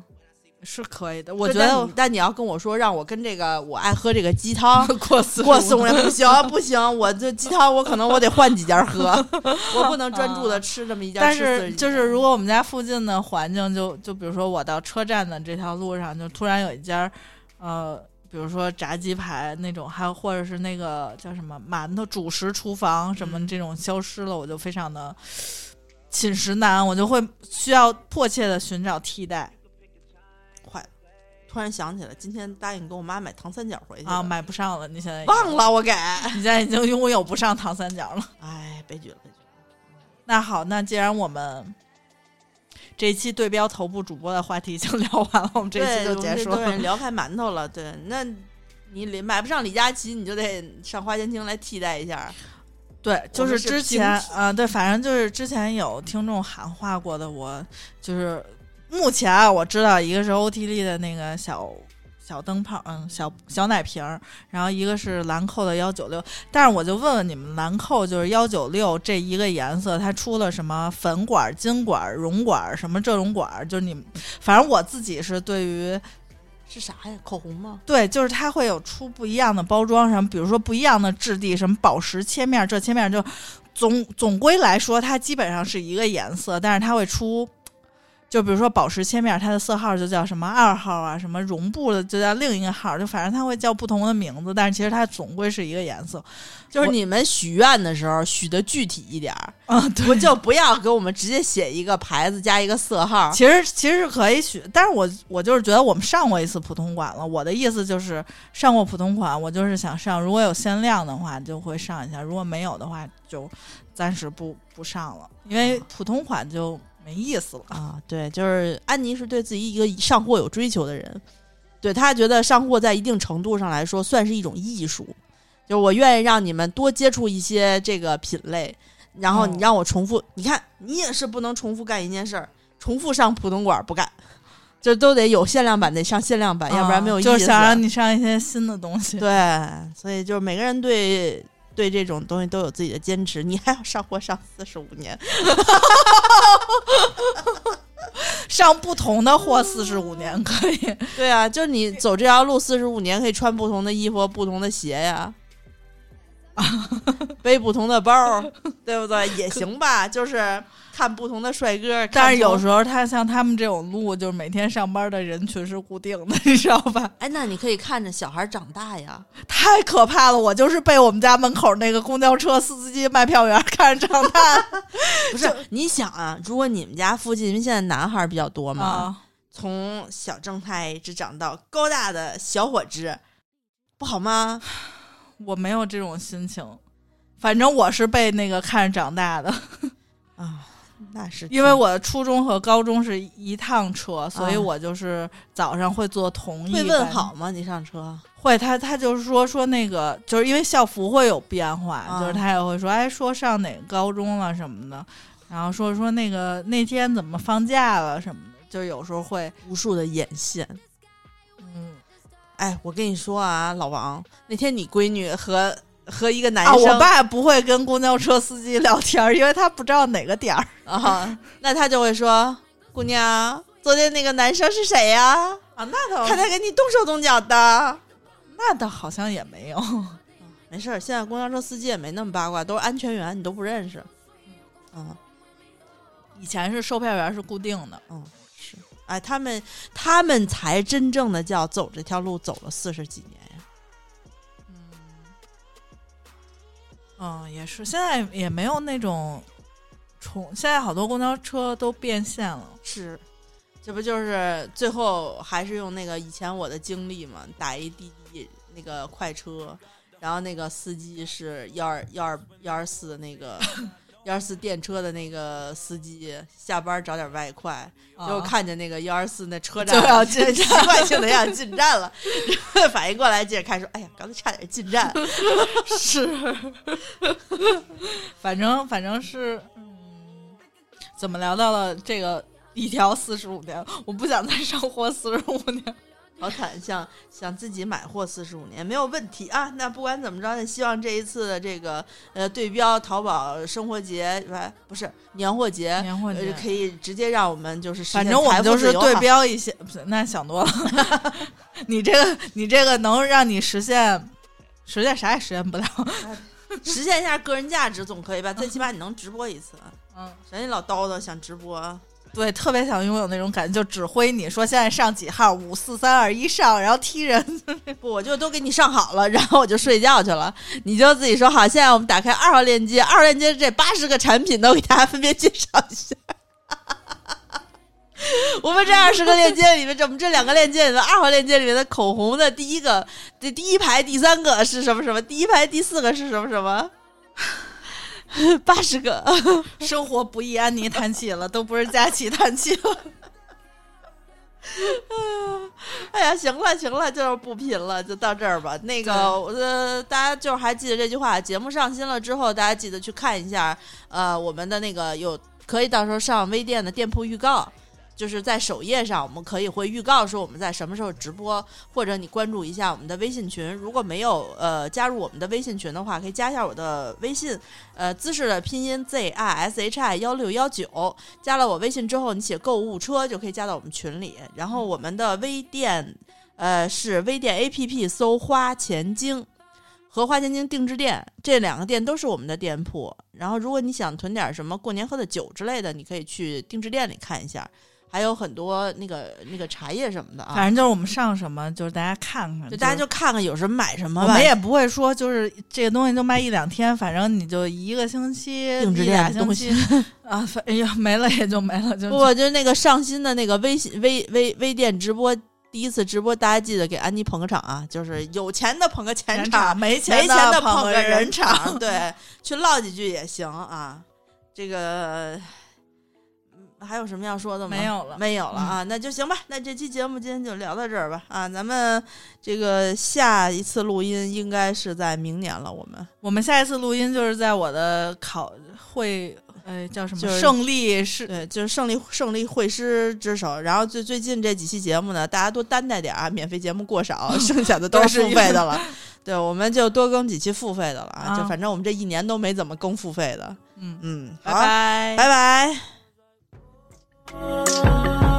是可以的。我觉得，但你要跟我说让我跟这个我爱喝这个鸡汤 过四过四五年不行 不行，我这鸡汤我可能我得换几家喝，我不能专注的吃这么一家。但是就是如果我们家附近的环境，就就比如说我到车站的这条路上，就突然有一家。呃，比如说炸鸡排那种，还有或者是那个叫什么馒头主食厨房什么这种消失了，我就非常的寝食难，我就会需要迫切的寻找替代。坏了，突然想起来，今天答应给我妈买糖三角回去啊，买不上了，你现在忘了我给，你现在已经拥有不上糖三角了，哎，悲剧了，悲剧。那好，那既然我们。这一期对标头部主播的话题已经聊完了，我们这一期就结束了。聊开馒头了，对，那你李买不上李佳琦，你就得上花间厅来替代一下。对，就是之前，嗯，对，反正就是之前有听众喊话过的，我就是目前啊，我知道一个是 O T 丽的那个小小灯泡，嗯，小小奶瓶儿，然后一个是兰蔻的幺九六。但是我就问问你们，兰蔻就是幺九六这一个颜色，它出了什么粉管、金管、绒管什么这种管儿？就是你们，反正我自己是对于是啥呀？口红吗？对，就是它会有出不一样的包装，什么比如说不一样的质地，什么宝石切面这切面，就总总归来说，它基本上是一个颜色，但是它会出。就比如说宝石切面，它的色号就叫什么二号啊，什么绒布的就叫另一个号，就反正它会叫不同的名字，但是其实它总归是一个颜色。就是你们许愿的时候许的具体一点儿，啊，不就不要给我们直接写一个牌子加一个色号。其实其实是可以许，但是我我就是觉得我们上过一次普通款了。我的意思就是上过普通款，我就是想上，如果有限量的话就会上一下，如果没有的话就暂时不不上了，因为普通款就没意思了。啊，对，就是安妮是对自己一个上货有追求的人，对她觉得上货在一定程度上来说算是一种艺术，就是我愿意让你们多接触一些这个品类，然后你哦让我重复，你看你也是不能重复干一件事儿，重复上普通馆不干，就都得有限量版得上限量版，要不然没有意思。啊就是想让你上一些新的东西。对，所以就是每个人对。对这种东西都有自己的坚持，你还要上货上四十五年，上不同的货四十五年可以。对啊，就是你走这条路四十五年，可以穿不同的衣服、不同的鞋呀，背不同的包，对不对？也行吧，就是看不同的帅哥。但是有，时候他像他们这种路，就是每天上班的人群是固定的，你知道吧？哎，那你可以看着小孩长大呀。太可怕了！我就是被我们家门口那个公交车司机卖票员看着长大 不是，你想啊，如果你们家附近，因为现在男孩儿比较多嘛，啊。从小正太一直长到高大的小伙子，不好吗？我没有这种心情，反正我是被那个看着长大的，啊，那是因为我的初中和高中是一趟车，所以啊我就是早上会坐同一会问好吗？你上车会，他他就是说说那个，就是因为校服会有变化，啊就是他也会说，哎，说上哪个高中了什么的，然后说说那个那天怎么放假了什么的，就有时候会，无数的眼线。嗯哎，我跟你说啊，老王，那天你闺女和和一个男啊，生。我爸不会跟公交车司机聊天，因为他不知道哪个点儿。啊，那他就会说：“姑娘，昨天那个男生是谁呀、啊，那倒他在给你动手动脚的。那倒好像也没有，” 没事儿，现在公交车司机也没那么八卦，都是安全员，你都不认识。嗯。以前是售票员是固定的，嗯，是，哎，他们他们才真正的叫走这条路走了四十几年嗯，也是，现在也没有那种重，现在好多公交车都变线了，是，这不就是最后还是用那个以前我的经历嘛，打一滴滴那个快车，然后那个司机是幺二幺二幺二四的那个幺二四电车的那个司机，下班找点外快，结果啊看见那个幺二四那车站就要进 习惯性的要进站了，反应过来接着开说，哎呀，刚才差点进站，是，反正反正是，嗯，怎么聊到了这个一条四十五年？我不想再生活四十五年。好惨，想想自己买货四十五年没有问题啊。那不管怎么着，呢，希望这一次的这个呃对标淘宝生活节，不不是年货节，年货节呃、可以直接让我们就是反正我们就是对标一些，不是那想多了。你这个你这个能让你实现，实现啥也实现不了。实现一下个人价值总可以吧？最起码你能直播一次，嗯，人家老叨叨想直播，对，特别想拥有那种感觉，就指挥你说现在上几号，五四三二一上，然后踢人。不 我就都给你上好了，然后我就睡觉去了，你就自己说好。现在我们打开二号链接，二号链接这八十个产品都给大家分别介绍一下。我们这二十个链接里面，这我们这两个链接里面，二号链接里面的口红的第一个，这第一排第三个是什么什么，第一排第四个是什么什么，八十个。生活不易，安妮叹气了，都不是佳琪叹气了。哎呀，行了行了，就是不贫了，就到这儿吧。那个，呃，大家就是还记得这句话，节目上新了之后，大家记得去看一下，呃，我们的那个有可以到时候上微店的店铺预告。就是在首页上，我们可以会预告说我们在什么时候直播，或者你关注一下我们的微信群。如果没有呃加入我们的微信群的话，可以加一下我的微信，呃，姿势的拼音 z i s h i 幺六幺九。加了我微信之后，你写购物车就可以加到我们群里。然后我们的微店，呃，是微店 A P P 搜花钱精和花钱精定制店这两个店都是我们的店铺。然后如果你想囤点什么过年喝的酒之类的，你可以去定制店里看一下。还有很多那个那个茶叶什么的啊，反正就是我们上什么，就是大家看看，就大家就看看有什么买什么吧。我们也不会说就是这个东西就卖一两天，反正你就一个星期定制店的东西啊，哎呀没了也就没了。就不就那个上新的那个微信微微微店直播，第一次直播，大家记得给安妮捧个场啊，就是有钱的捧个钱场，没钱的捧个人场，对，去唠几句也行啊，这个。还有什么要说的吗？没有了，没有了啊，那就行吧。那这期节目今天就聊到这儿吧。啊，咱们这个下一次录音应该是在明年了。我们我们下一次录音就是在我的考会，呃，叫什么？就是胜利是，对，就是胜利胜利会师之手。然后最最近这几期节目呢，大家多担待点啊，免费节目过少，剩下的都是付费的了。对，我们就多更几期付费的了啊。就反正我们这一年都没怎么更付费的。嗯嗯，拜拜，拜拜。Música